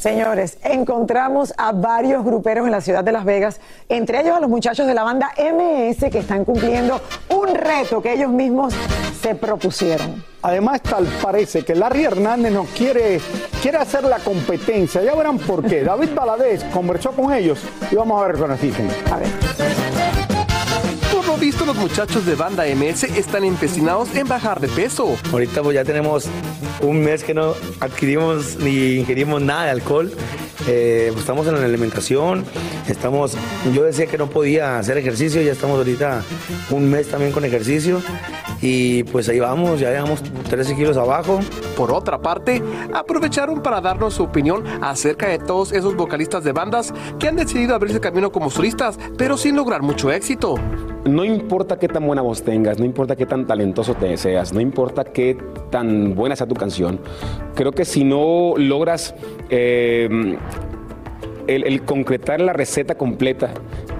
Señores, encontramos a varios gruperos en la ciudad de Las Vegas, entre ellos a los muchachos de la banda MS que están cumpliendo un reto que ellos mismos se propusieron. Además, tal parece que Larry Hernández nos quiere, quiere hacer la competencia. Ya verán por qué. David Baladés conversó con ellos y vamos a ver qué nos dicen. A ver. Visto, los muchachos de banda MS están empecinados en bajar de peso. Ahorita pues ya tenemos un mes que no adquirimos ni ingerimos nada de alcohol. Eh, pues, estamos en la alimentación, estamos, yo decía que no podía hacer ejercicio, ya estamos ahorita un mes también con ejercicio y pues ahí vamos, ya llevamos 13 kilos abajo. Por otra parte, aprovecharon para darnos su opinión acerca de todos esos vocalistas de bandas que han decidido abrirse camino como solistas, pero sin lograr mucho éxito. No importa qué tan buena voz tengas, no importa qué tan talentoso te seas, no importa qué tan buena sea tu canción. Creo que si no logras eh, el, el concretar la receta completa,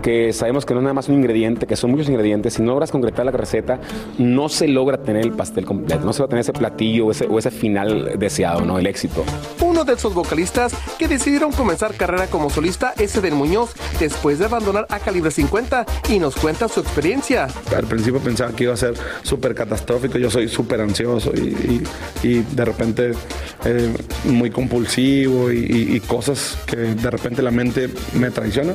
que sabemos que no es nada más un ingrediente, que son muchos ingredientes, si no logras concretar la receta, no se logra tener el pastel completo, no se va a tener ese platillo o ese, o ese final deseado, ¿no? El éxito. Uno de esos vocalistas que decidieron comenzar carrera como solista es Eden Muñoz, después de abandonar a Calibre 50 y nos cuenta su experiencia. Al principio pensaba que iba a ser súper catastrófico, yo soy súper ansioso y, y- y de repente eh, muy compulsivo y, y- y cosas que de repente la mente me traiciona,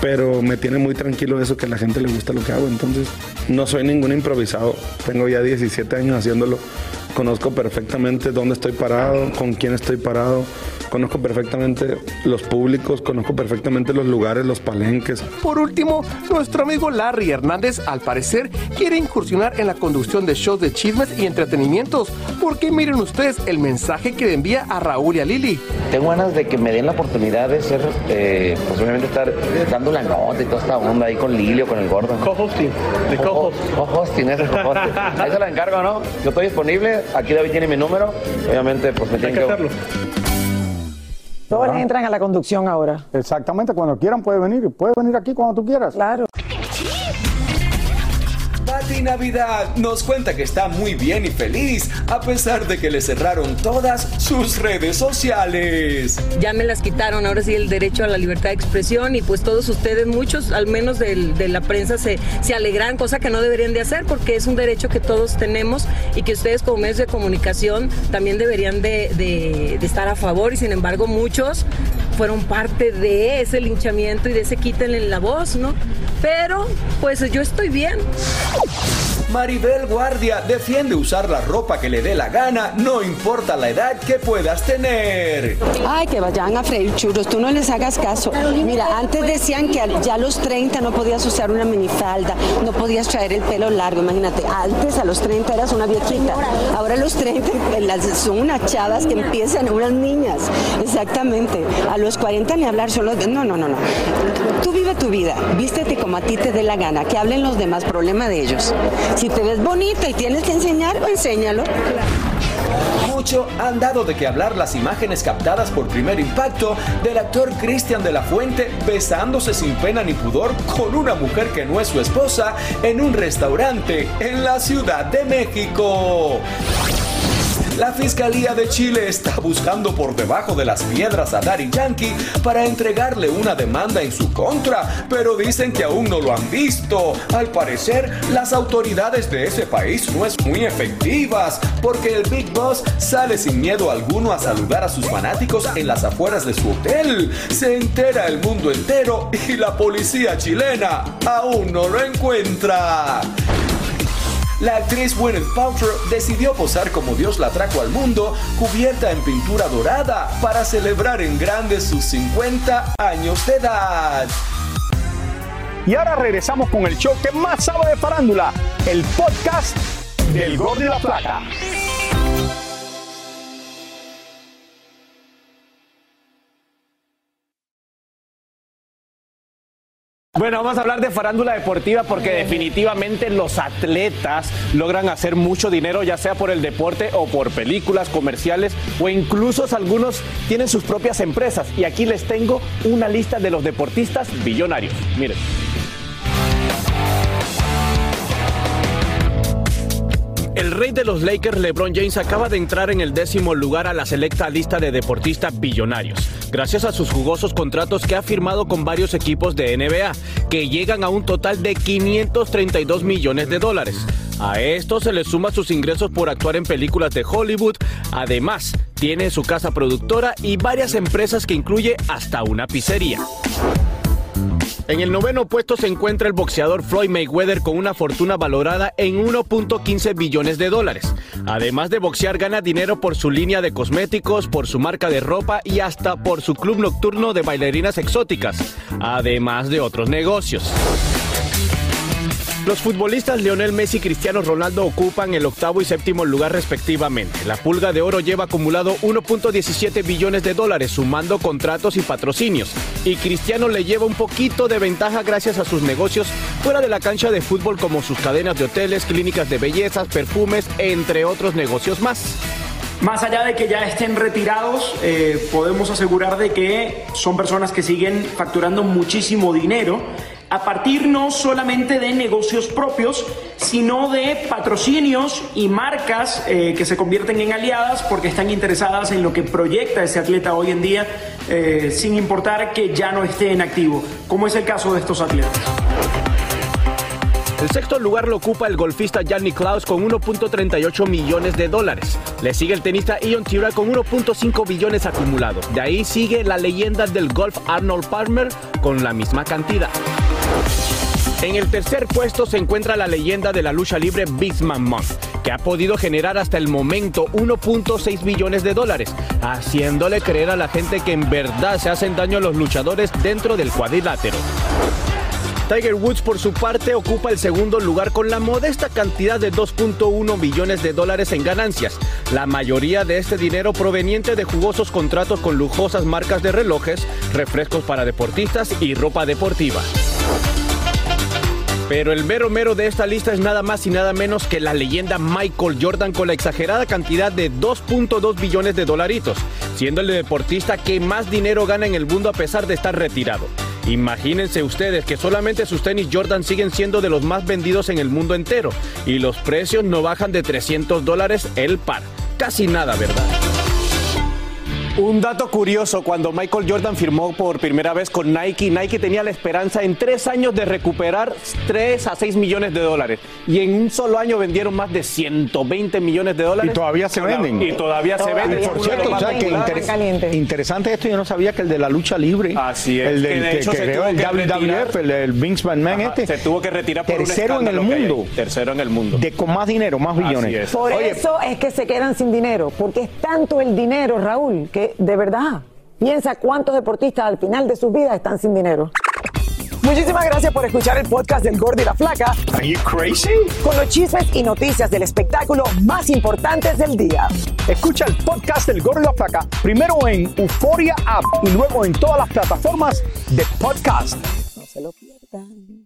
pero me tiene muy tranquilo eso que a la gente le gusta lo que hago, entonces no soy ningún improvisado, tengo ya 17 años haciéndolo, conozco perfectamente dónde estoy parado, con quién estoy parado, conozco perfectamente los públicos, conozco perfectamente los lugares, los palenques, Por último, nuestro amigo Larry Hernández, al parecer, quiere incursionar en la conducción de shows de chismes y entretenimientos, porque miren ustedes el mensaje que le envía a Raúl y a Lili. Tengo ganas de que me den la oportunidad de ser, eh, pues obviamente estar dando la nota y toda esta onda ahí con Lilio, con el gordo. Co-hosting, de co-hosting, ese co-hosting. Ahí se la encargo, ¿no? Yo estoy disponible, aquí David tiene mi número, obviamente pues me tienen que... hacerlo. Todos entran a la conducción ahora. Exactamente, cuando quieran puede venir, puede venir aquí cuando tú quieras. Claro. Pati Navidad nos cuenta que está muy bien y feliz a pesar de que le cerraron todas sus redes sociales. Ya me las quitaron, ahora sí el derecho a la libertad de expresión y pues todos ustedes, muchos al menos de la prensa se, se alegran, cosa que no deberían de hacer porque es un derecho que todos tenemos y que ustedes como medios de comunicación también deberían de, de- de estar a favor y sin embargo muchos fueron parte de ese linchamiento y de ese quítenle la voz, ¿no? Pero pues yo estoy bien. Maribel Guardia defiende usar la ropa que le dé la gana, no importa la edad que puedas tener. Ay, que vayan a freír churros, tú no les hagas caso. Mira, antes decían que ya a los 30 no podías usar una minifalda, no podías traer el pelo largo, imagínate. Antes a los 30 eras una viejita, ahora a los 30 las- son unas chavas que empiezan, unas niñas, exactamente. A los 40 ni hablar, son los... No, no, no, no. Tú vive tu vida. Vístete como a ti te dé la gana. Que hablen los demás, problema de ellos. Si te ves bonita y tienes que enseñar, enséñalo. Mucho han dado de qué hablar las imágenes captadas por primer impacto del actor Cristian de la Fuente besándose sin pena ni pudor con una mujer que no es su esposa en un restaurante en la Ciudad de México. La Fiscalía de Chile está buscando por debajo de las piedras a Daddy Yankee para entregarle una demanda en su contra, pero dicen que aún no lo han visto. Al parecer, las autoridades de ese país no es muy efectivas, porque el Big Boss sale sin miedo alguno a saludar a sus fanáticos en las afueras de su hotel. Se entera el mundo entero y la policía chilena aún no lo encuentra. La actriz Gwyneth Paltrow decidió posar como Dios la trajo al mundo, cubierta en pintura dorada, para celebrar en grande sus 50 años de edad. Y ahora regresamos con el show que más sabe de farándula, el podcast del Gol de la Plata. Bueno, vamos a hablar de farándula deportiva porque definitivamente los atletas logran hacer mucho dinero, ya sea por el deporte o por películas, comerciales o incluso algunos tienen sus propias empresas. Y aquí les tengo una lista de los deportistas billonarios. Miren. Rey de los Lakers, LeBron James, acaba de entrar en el décimo lugar a la selecta lista de deportistas billonarios, gracias a sus jugosos contratos que ha firmado con varios equipos de NBA, que llegan a un total de 532 millones de dólares. A esto se le suma sus ingresos por actuar en películas de Hollywood. Además, tiene su casa productora y varias empresas que incluye hasta una pizzería. En el noveno puesto se encuentra el boxeador Floyd Mayweather con una fortuna valorada en 1.15 billones de dólares. Además de boxear, gana dinero por su línea de cosméticos, por su marca de ropa y hasta por su club nocturno de bailarinas exóticas, además de otros negocios. Los futbolistas Lionel Messi y Cristiano Ronaldo ocupan el octavo y séptimo lugar respectivamente. La pulga de oro lleva acumulado 1.17 billones de dólares sumando contratos y patrocinios. Y Cristiano le lleva un poquito de ventaja gracias a sus negocios fuera de la cancha de fútbol como sus cadenas de hoteles, clínicas de bellezas, perfumes, entre otros negocios más. Más allá de que ya estén retirados, eh, podemos asegurar de que son personas que siguen facturando muchísimo dinero a partir no solamente de negocios propios, sino de patrocinios y marcas eh, que se convierten en aliadas porque están interesadas en lo que proyecta ese atleta hoy en día, eh, sin importar que ya no esté en activo, como es el caso de estos atletas. El sexto lugar lo ocupa el golfista Yannick Klaus con 1.38 millones de dólares. Le sigue el tenista Ion Tira con 1.5 billones acumulados. De ahí sigue la leyenda del golf Arnold Palmer con la misma cantidad. En el tercer puesto se encuentra la leyenda de la lucha libre Big Man Month, que ha podido generar hasta el momento 1.6 billones de dólares, haciéndole creer a la gente que en verdad se hacen daño a los luchadores dentro del cuadrilátero. Tiger Woods por su parte ocupa el segundo lugar con la modesta cantidad de 2.1 billones de dólares en ganancias, la mayoría de este dinero proveniente de jugosos contratos con lujosas marcas de relojes, refrescos para deportistas y ropa deportiva. Pero el mero mero de esta lista es nada más y nada menos que la leyenda Michael Jordan con la exagerada cantidad de 2.2 billones de dolaritos, siendo el deportista que más dinero gana en el mundo a pesar de estar retirado. Imagínense ustedes que solamente sus tenis Jordan siguen siendo de los más vendidos en el mundo entero y los precios no bajan de 300 dólares el par. Casi nada, ¿verdad? Un dato curioso, cuando Michael Jordan firmó por primera vez con Nike, Nike tenía la esperanza en tres años de recuperar 3 a 6 millones de dólares. Y en un solo año vendieron más de 120 millones de dólares. Y todavía se venden. Y todavía se venden. Por cierto, o sea, que inter- interesante esto, yo no sabía que el de la lucha libre, Así es. el del Que de que, hecho que se creó el WWF, el, el Vince McMahon Ajá, este, se tuvo que retirar por un tercero en el mundo, Tercero en el mundo. de con más dinero, más billones. es. Por Oye, eso es que se quedan sin dinero, porque es tanto el dinero, Raúl, que de verdad, piensa cuántos deportistas al final de sus vidas están sin dinero. Muchísimas gracias por escuchar el podcast del Gordo y la Flaca. Are you crazy? Con los chismes y noticias del espectáculo más importantes del día. Escucha el podcast del Gordo y la Flaca primero en Euforia App y luego en todas las plataformas de podcast. No se lo lo pierdan.